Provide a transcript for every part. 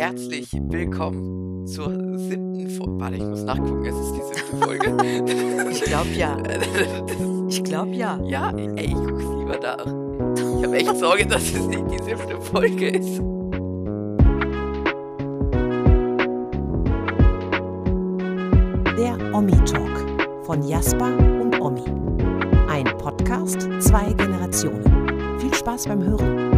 Herzlich willkommen zur siebten Folge. Warte, ich muss nachgucken, es ist die siebte Folge. Ich glaube ja. Ich glaube ja. ja, ey, ich guck's lieber nach. Ich habe echt Sorge, dass es nicht die siebte Folge ist. Der Omi Talk von Jasper und Omi. Ein Podcast, zwei Generationen. Viel Spaß beim Hören.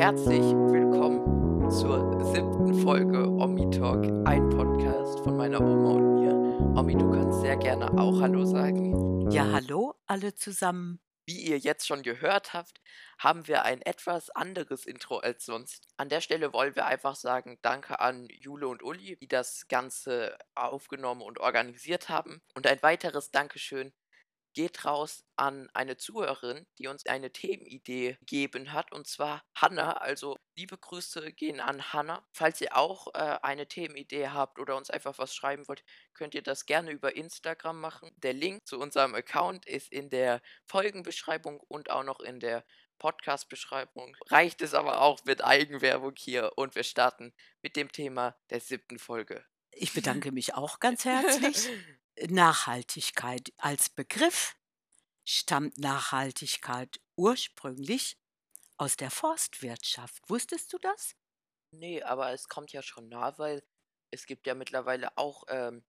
Herzlich willkommen zur siebten Folge Omi Talk, ein Podcast von meiner Oma und mir. Omi, du kannst sehr gerne auch Hallo sagen. Ja, hallo alle zusammen. Wie ihr jetzt schon gehört habt, haben wir ein etwas anderes Intro als sonst. An der Stelle wollen wir einfach sagen, danke an Jule und Uli, die das Ganze aufgenommen und organisiert haben. Und ein weiteres Dankeschön geht raus an eine Zuhörerin, die uns eine Themenidee gegeben hat, und zwar Hanna. Also liebe Grüße gehen an Hanna. Falls ihr auch äh, eine Themenidee habt oder uns einfach was schreiben wollt, könnt ihr das gerne über Instagram machen. Der Link zu unserem Account ist in der Folgenbeschreibung und auch noch in der Podcast-Beschreibung. Reicht es aber auch mit Eigenwerbung hier und wir starten mit dem Thema der siebten Folge. Ich bedanke mich auch ganz herzlich. Nachhaltigkeit als Begriff stammt Nachhaltigkeit ursprünglich aus der Forstwirtschaft. Wusstest du das? Nee, aber es kommt ja schon nah, weil es gibt ja mittlerweile auch ähm,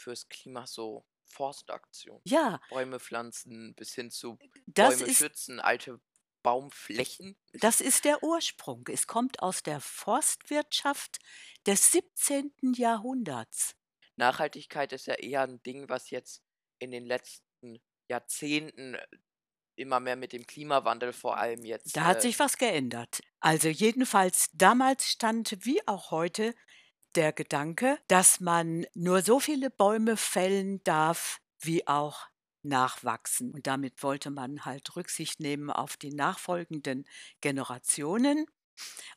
fürs Klima so Forstaktionen. Ja, Bäume pflanzen bis hin zu das Bäume ist, schützen, alte Baumflächen. das ist der Ursprung. Es kommt aus der Forstwirtschaft des 17. Jahrhunderts. Nachhaltigkeit ist ja eher ein Ding, was jetzt in den letzten Jahrzehnten äh, immer mehr mit dem Klimawandel vor allem jetzt. Da hat Äh, sich was geändert. Also jedenfalls damals stand wie auch heute der Gedanke, dass man nur so viele Bäume fällen darf, wie auch nachwachsen. Und damit wollte man halt Rücksicht nehmen auf die nachfolgenden Generationen.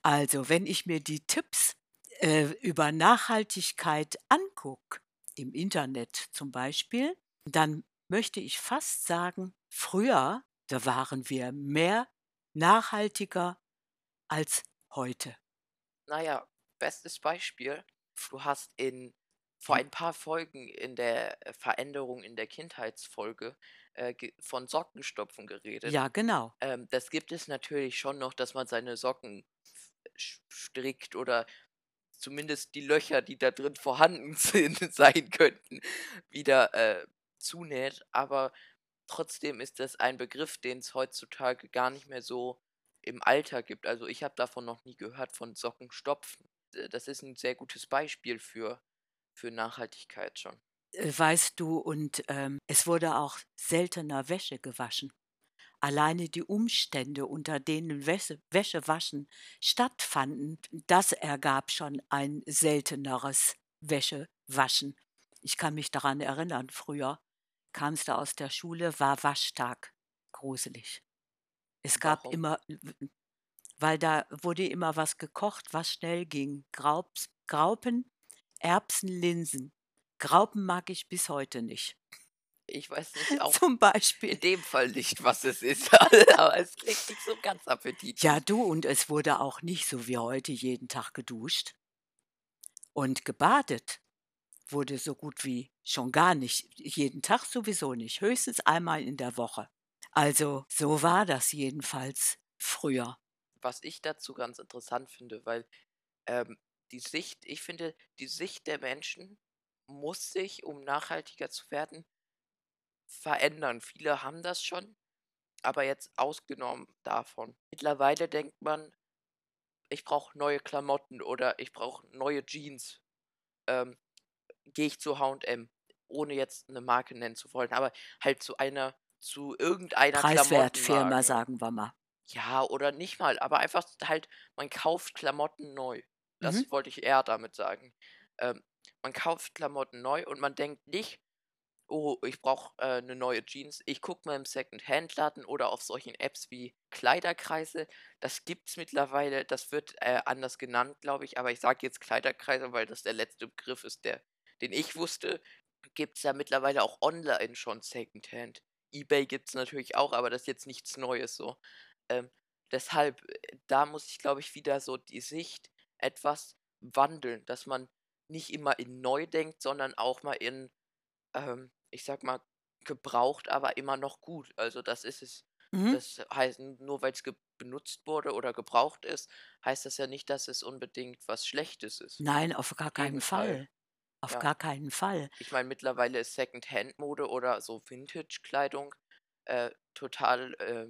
Also wenn ich mir die Tipps äh, über Nachhaltigkeit angucke, im Internet zum Beispiel, dann möchte ich fast sagen, früher, da waren wir mehr nachhaltiger als heute. naja, bestes Beispiel, du hast in vor Hm. ein paar Folgen in der Veränderung in der Kindheitsfolge äh, von Sockenstopfen geredet. Ja, genau. Ähm, das gibt es natürlich schon noch, dass man seine Socken strickt oder zumindest die Löcher, die da drin vorhanden sind, sein könnten, wieder äh, zunäht. Aber trotzdem ist das ein Begriff, den es heutzutage gar nicht mehr so im Alter gibt. Also ich habe davon noch nie gehört, von Sockenstopfen. Das ist ein sehr gutes Beispiel für, für Nachhaltigkeit schon. Äh, Weißt du, und ähm, es wurde auch seltener Wäsche gewaschen. Alleine die Umstände, unter denen Wäsche, Wäschewaschen stattfanden, das ergab schon ein selteneres Wäschewaschen. Ich kann mich daran erinnern, früher kamst du aus der Schule, war Waschtag. Gruselig. Es gab Warum? immer, weil da wurde immer was gekocht, was schnell ging. Graubs, Graupen, Erbsen, Linsen. Graupen mag ich bis heute nicht. Ich weiß nicht, auch Zum Beispiel. in dem Fall nicht, was es ist, aber es klingt nicht so ganz appetitlich. Ja, du, und es wurde auch nicht so wie heute jeden Tag geduscht. Und gebadet wurde so gut wie schon gar nicht. Jeden Tag sowieso nicht. Höchstens einmal in der Woche. Also so war das jedenfalls früher. was ich dazu ganz interessant finde, weil ähm, die Sicht, ich finde, die Sicht der Menschen muss sich, um nachhaltiger zu werden, verändern. Viele haben das schon, aber jetzt ausgenommen davon. Mittlerweile denkt man, ich brauche neue Klamotten oder ich brauche neue Jeans. Ähm, Gehe ich zu H&M, ohne jetzt eine Marke nennen zu wollen, aber halt zu einer, zu irgendeiner Preiswertfirma, sagen wir mal. Ja, oder nicht mal, aber einfach halt, man kauft Klamotten neu. Das Mhm. wollte ich eher damit sagen. Ähm, man kauft Klamotten neu und man denkt nicht, oh, ich brauche äh, eine neue Jeans. Ich gucke mal im Second-Hand-Laden oder auf solchen Apps wie Kleiderkreise. Das gibt's mittlerweile, das wird äh, anders genannt, glaube ich, aber ich sage jetzt Kleiderkreise, weil das der letzte Begriff ist, der, den ich wusste. gibt es ja mittlerweile auch online schon Secondhand. eBay gibt es natürlich auch, aber das ist jetzt nichts Neues so. Ähm, deshalb, äh, da muss ich, glaube ich, wieder so die Sicht etwas wandeln, dass man nicht immer in neu denkt, sondern auch mal in, ähm, ich sag mal, gebraucht, aber immer noch gut. Also das ist es. Mhm. Das heißt, nur weil es benutzt wurde oder gebraucht ist, heißt das ja nicht, dass es unbedingt was Schlechtes ist. Nein, auf gar keinen Gegenteil. Fall. Auf Ja. gar keinen Fall. Ich meine, mittlerweile ist Second-Hand-Mode oder so Vintage-Kleidung äh, total äh,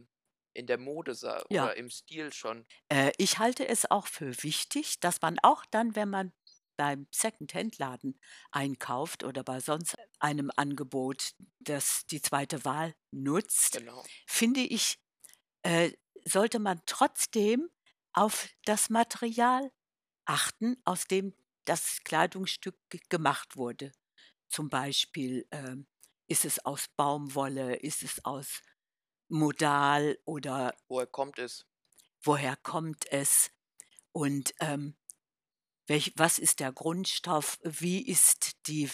in der Mode Ja. oder im Stil schon. Äh, ich halte es auch für wichtig, dass man auch dann, wenn man beim Secondhand-Laden einkauft oder bei sonst einem Angebot, das die zweite Wahl nutzt, Genau. finde ich, äh, sollte man trotzdem auf das Material achten, aus dem das Kleidungsstück ge- gemacht wurde. Zum Beispiel ähm, ist es aus Baumwolle, ist es aus Modal oder Woher kommt es? woher kommt es und ähm, welch, was ist der Grundstoff, wie ist die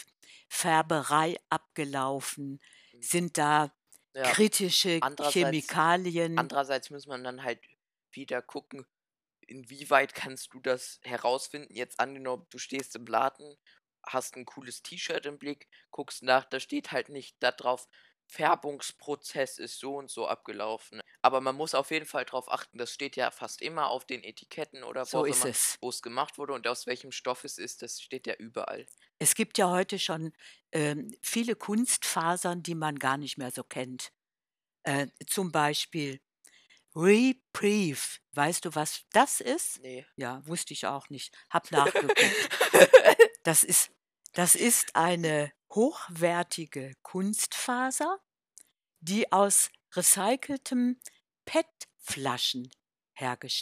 Färberei abgelaufen, Hm. sind da Ja. kritische Andererseits, Chemikalien. andererseits muss man dann halt wieder gucken, inwieweit kannst du das herausfinden. Jetzt angenommen, du stehst im Laden, hast ein cooles T-Shirt im Blick, guckst nach, da steht halt nicht da drauf, Färbungsprozess ist so und so abgelaufen. Aber man muss auf jeden Fall darauf achten, das steht ja fast immer auf den Etiketten oder wo So immer, es. es gemacht wurde und aus welchem Stoff es ist, das steht ja überall. Es gibt ja heute schon ähm, viele Kunstfasern, die man gar nicht mehr so kennt. Äh, zum Beispiel Reprieve. Weißt du, was das ist? Nee. Ja, wusste ich auch nicht. Hab nachgeguckt. Das ist, das ist eine hochwertige Kunstfaser, die aus recyceltem PET-Flaschen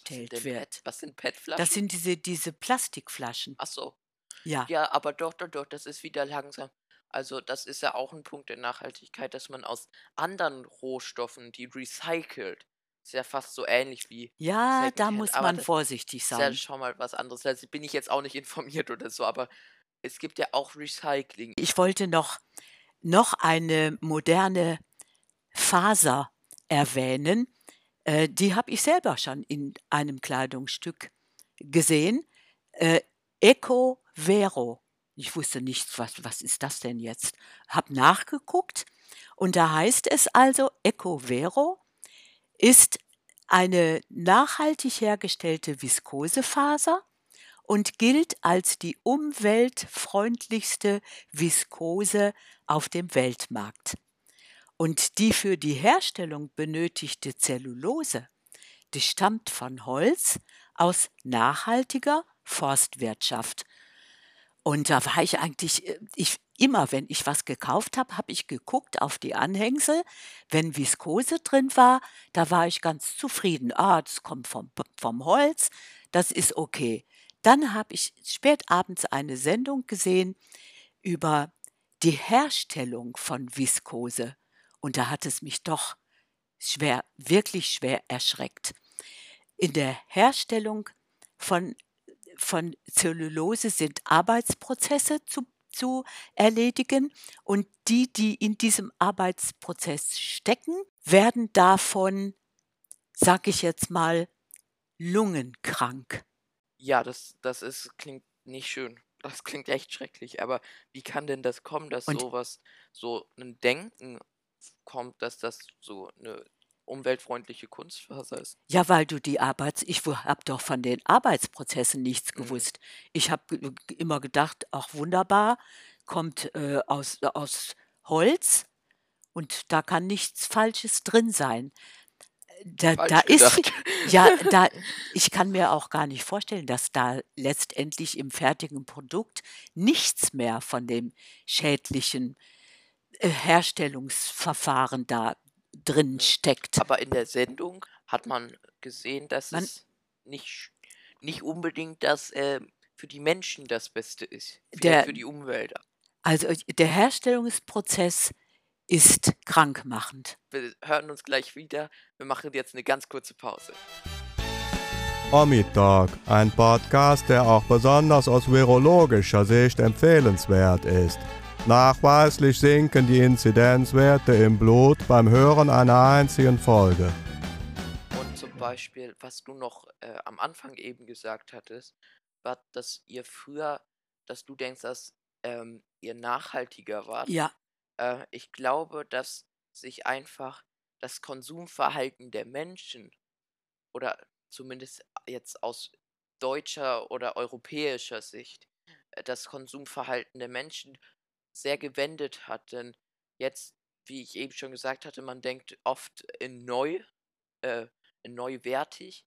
Was hergestellt denn wird. PET? Was sind PET-Flaschen? Das sind diese, diese Plastikflaschen. Ach so. Ja, Ja, aber doch, doch, doch, das ist wieder langsam. Also, das ist ja auch ein Punkt der Nachhaltigkeit, dass man aus anderen Rohstoffen, die recycelt, ist ja fast so ähnlich wie ja, da Secondhand. muss Aber man das vorsichtig ist ja sein. schon mal was anderes. Also bin ich jetzt auch nicht informiert oder so, aber es gibt ja auch Recycling. Ich wollte noch, noch eine moderne Faser erwähnen. Äh, die habe ich selber schon in einem Kleidungsstück gesehen. Äh, Eco Vero. Ich wusste nicht, was, was ist das denn jetzt? Hab nachgeguckt und da heißt es also, Eco Vero ist eine nachhaltig hergestellte Viskosefaser und gilt als die umweltfreundlichste Viskose auf dem Weltmarkt. Und die für die Herstellung benötigte Zellulose, die stammt von Holz aus nachhaltiger Forstwirtschaft. Und da war ich eigentlich, äh, ich, immer wenn ich was gekauft habe, habe ich geguckt auf die Anhängsel. Wenn Viskose drin war, da war ich ganz zufrieden. Ah, das kommt vom, vom Holz, das ist okay. Dann habe ich spät abends eine Sendung gesehen über die Herstellung von Viskose. Und da hat es mich doch schwer, wirklich schwer erschreckt. In der Herstellung von, von Zellulose sind Arbeitsprozesse zu, zu erledigen und die, die in diesem Arbeitsprozess stecken, werden davon, sag ich jetzt mal, lungenkrank. Ja, das, das ist, klingt nicht schön. Das klingt echt schrecklich. Aber wie kann denn das kommen, dass Und sowas, so ein Denken kommt, dass das so eine umweltfreundliche Kunstfaser ist? Ja, weil du die Arbeits... Ich habe doch von den Arbeitsprozessen nichts Mhm. gewusst. Ich habe immer gedacht, ach wunderbar, kommt äh, aus, aus Holz und da kann nichts Falsches drin sein. Da, da ist, ja, da, ich kann mir auch gar nicht vorstellen, dass da letztendlich im fertigen Produkt nichts mehr von dem schädlichen äh, Herstellungsverfahren da drin Ja. steckt. Aber in der Sendung hat man gesehen, dass Man, es nicht, nicht unbedingt das äh, für die Menschen das Beste ist. Der, für die Umwelt. also der Herstellungsprozess ist krankmachend. Wir hören uns gleich wieder. Wir machen jetzt eine ganz kurze Pause. Omi Talk, ein Podcast, der auch besonders aus virologischer Sicht empfehlenswert ist. Nachweislich sinken die Inzidenzwerte im Blut beim Hören einer einzigen Folge. Und zum Beispiel, was du noch äh, am Anfang eben gesagt hattest, war, dass ihr früher, dass du denkst, dass ähm, ihr nachhaltiger wart. Ja, Äh, ich glaube, dass sich einfach das Konsumverhalten der Menschen oder zumindest jetzt aus deutscher oder europäischer Sicht äh, das Konsumverhalten der Menschen sehr gewendet hat. Denn jetzt, wie ich eben schon gesagt hatte, man denkt oft in neu, äh, in neuwertig,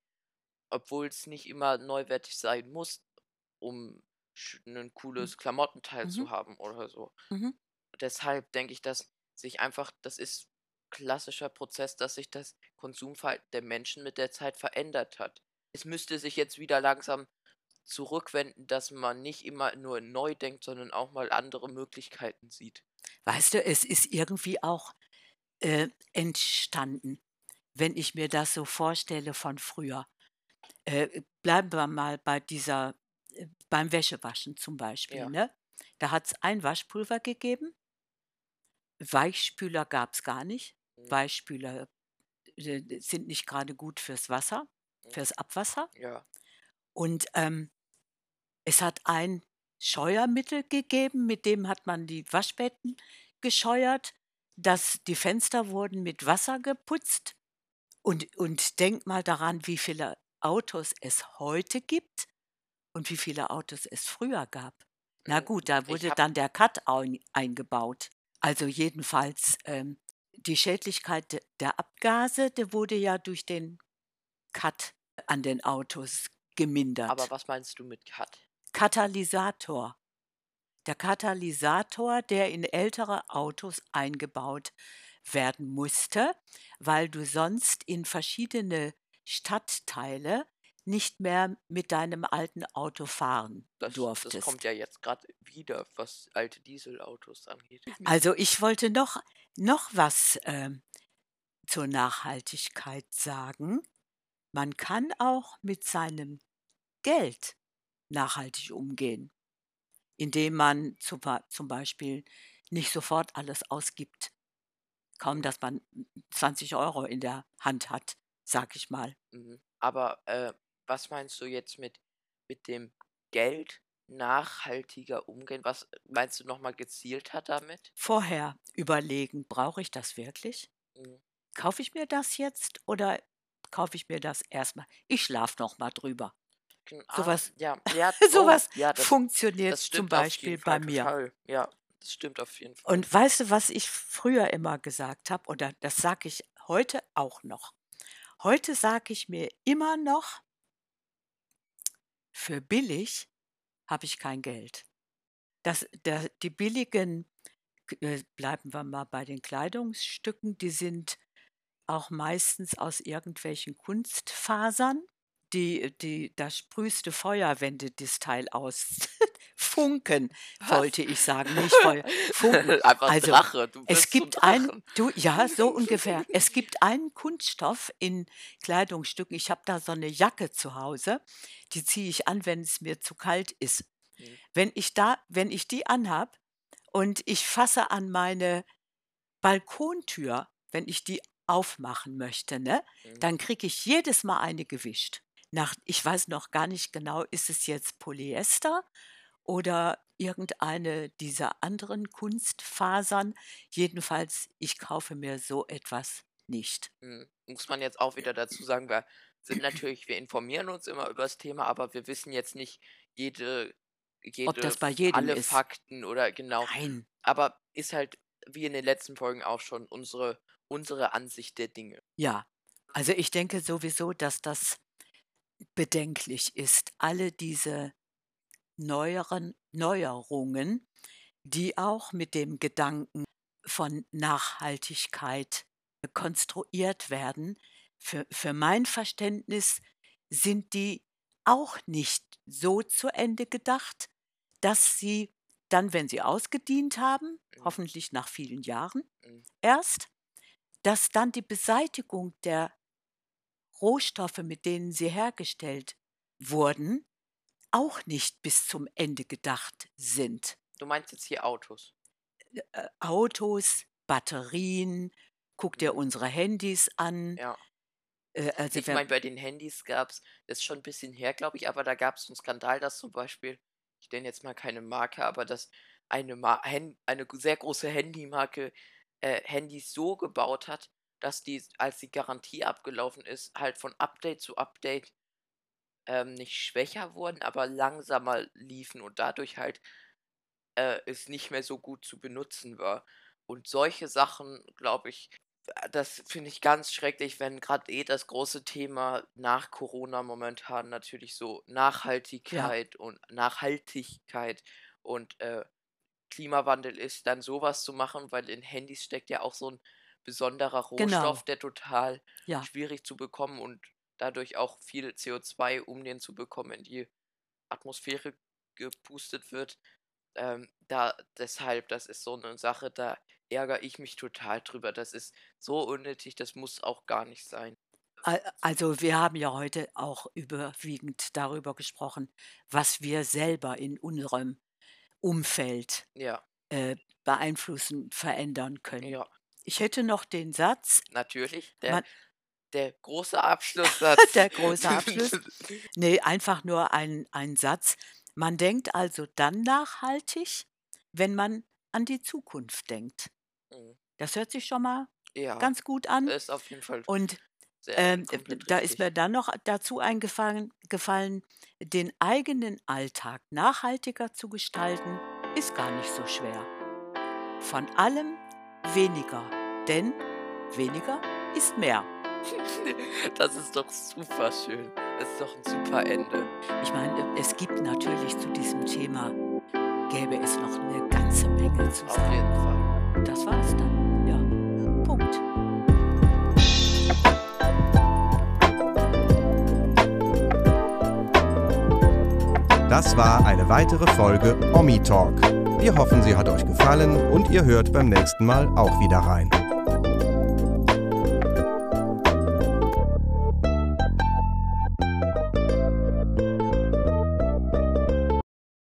obwohl es nicht immer neuwertig sein muss, um ein cooles Klamottenteil Mhm. zu haben oder so. Mhm. Deshalb denke ich, dass sich einfach, das ist klassischer Prozess, dass sich das Konsumverhalten der Menschen mit der Zeit verändert hat. Es müsste sich jetzt wieder langsam zurückwenden, dass man nicht immer nur neu denkt, sondern auch mal andere Möglichkeiten sieht. weißt du, es ist irgendwie auch äh, entstanden, wenn ich mir das so vorstelle von früher. Äh, bleiben wir mal bei dieser, äh, beim Wäschewaschen zum Beispiel. Ja. Ne? Da hat es ein Waschpulver gegeben, Weichspüler gab es gar nicht. Mhm. Weichspüler äh, sind nicht gerade gut fürs Wasser, Mhm. fürs Abwasser. Ja, Und ähm, es hat ein Scheuermittel gegeben, mit dem hat man die Waschbetten gescheuert, dass die Fenster wurden mit Wasser geputzt. Und, und denk mal daran, wie viele Autos es heute gibt und wie viele Autos es früher gab. Na Mhm. gut, da wurde hab- dann der Cut ein, eingebaut. Also jedenfalls ähm, die Schädlichkeit de- der Abgase, der wurde ja durch den Cut an den Autos gemindert. aber was meinst du mit Cut? Katalysator. Der Katalysator, der in ältere Autos eingebaut werden musste, weil du sonst in verschiedene Stadtteile nicht mehr mit deinem alten Auto fahren Das, durftest. das kommt ja jetzt gerade wieder, was alte Dieselautos angeht. Also ich wollte noch, noch was ähm, zur Nachhaltigkeit sagen. Man kann auch mit seinem Geld nachhaltig umgehen, indem man zum, zum Beispiel nicht sofort alles ausgibt. Kaum, dass man 20 Euro in der Hand hat, sag ich mal. Mhm. Aber äh, was meinst du jetzt mit, mit dem Geld nachhaltiger umgehen? Was meinst du nochmal gezielter damit? Vorher überlegen, brauche ich das wirklich? Mhm. Kaufe ich mir das jetzt oder kaufe ich mir das erstmal? Ich schlafe noch mal drüber. Gen- Sowas- Ah, ja, ja, Sowas oh, ja, das, funktioniert das zum Beispiel bei mir. Total. Ja, das stimmt auf jeden Fall. Und weißt du, was ich früher immer gesagt habe, oder das sage ich heute auch noch. Heute sage ich mir immer noch, für billig habe ich kein Geld. Das, der, die billigen, äh, bleiben wir mal bei den Kleidungsstücken, die sind auch meistens aus irgendwelchen Kunstfasern. Die, die, da sprühst du Feuer, wenn du das Teil aus. Funken, Was? wollte ich sagen, nicht Feuer. Funken. Einfach Also, Drache. Du Es so gibt ein, du, ja, so ungefähr. Es gibt einen Kunststoff in Kleidungsstücken. Ich habe da so eine Jacke zu Hause, die ziehe ich an, wenn es mir zu kalt ist. Mhm. Wenn ich da, wenn ich die anhab und ich fasse an meine Balkontür, wenn ich die aufmachen möchte, ne, Mhm. dann kriege ich jedes Mal eine gewischt. Nach, ich weiß noch gar nicht genau, ist es jetzt Polyester oder irgendeine dieser anderen Kunstfasern. Jedenfalls, ich kaufe mir so etwas nicht. Mhm. Muss man jetzt auch wieder dazu sagen, wir sind natürlich, wir informieren uns immer über das Thema, aber wir wissen jetzt nicht jede, jede das bei jedem alle ist. Fakten oder genau. Nein. Aber ist halt, wie in den letzten Folgen auch schon, unsere, unsere Ansicht der Dinge. Ja, also ich denke sowieso, dass das bedenklich ist. Alle diese neueren Neuerungen, die auch mit dem Gedanken von Nachhaltigkeit konstruiert werden, für, für mein Verständnis sind die auch nicht so zu Ende gedacht, dass sie dann, wenn sie ausgedient haben, Mhm. hoffentlich nach vielen Jahren, Mhm. erst, dass dann die Beseitigung der Rohstoffe, mit denen sie hergestellt wurden, auch nicht bis zum Ende gedacht sind. Du meinst jetzt hier Autos. äh, Autos, Batterien, guck dir Mhm. unsere Handys an. Ja. Äh, also Ich meine, bei den Handys gab's das ist schon 'n bisschen her, glaube ich, aber da gab's 'n Skandal, dass zum Beispiel ich nenne jetzt mal keine Marke, aber dass eine Ma Hen eine sehr große Handymarke, äh, Handys so gebaut hat, dass die, als die Garantie abgelaufen ist, halt von Update zu Update ähm, nicht schwächer wurden, aber langsamer liefen und dadurch halt, äh, es nicht mehr so gut zu benutzen war. Und solche Sachen, glaube ich äh, das finde ich ganz schrecklich, wenn grad eh das große Thema nach Corona momentan natürlich so Ja. Nachhaltigkeit und Nachhaltigkeit und, äh, Klimawandel ist, dann so was zu machen, weil in Handys steckt ja auch so 'n besonderer Genau. Rohstoff, der total Ja. schwierig zu bekommen und dadurch auch viel CO2, um den zu bekommen, in die Atmosphäre gepustet wird. Ähm, da deshalb, das ist so 'ne Sache, da ärgere ich mich total drüber. Das ist so unnötig, das muss auch gar nicht sein. Al also, wir haben ja heute auch überwiegend darüber gesprochen, was wir selber in unserem Umfeld, Ja. äh, beeinflussen, verändern können. Ja. Ich hätte noch den Satz Natürlich, der man der große Abschlusssatz. Der große Abschluss. Ne, einfach nur ein ein Satz. Man denkt also dann nachhaltig, wenn man an die Zukunft denkt. Mhm. Das hört sich schon mal Ja, ganz gut an. ist auf jeden Fall Und, ähm, äh, da ist mir dann noch dazu eingefallen gefallen, den eigenen Alltag nachhaltiger zu gestalten, ist gar nicht so schwer. Von allem weniger, denn weniger ist mehr. Das ist doch super schön. Das ist doch 'n super Ende. Ich meine, es gibt natürlich zu diesem Thema gäbe es noch 'ne ganze Menge zu Auf sagen. jeden Fall. Das war's dann. Ja. Punkt. Das war eine weitere Folge Omi Talk. Wir hoffen, sie hat euch gefallen und ihr hört beim nächsten Mal auch wieder rein.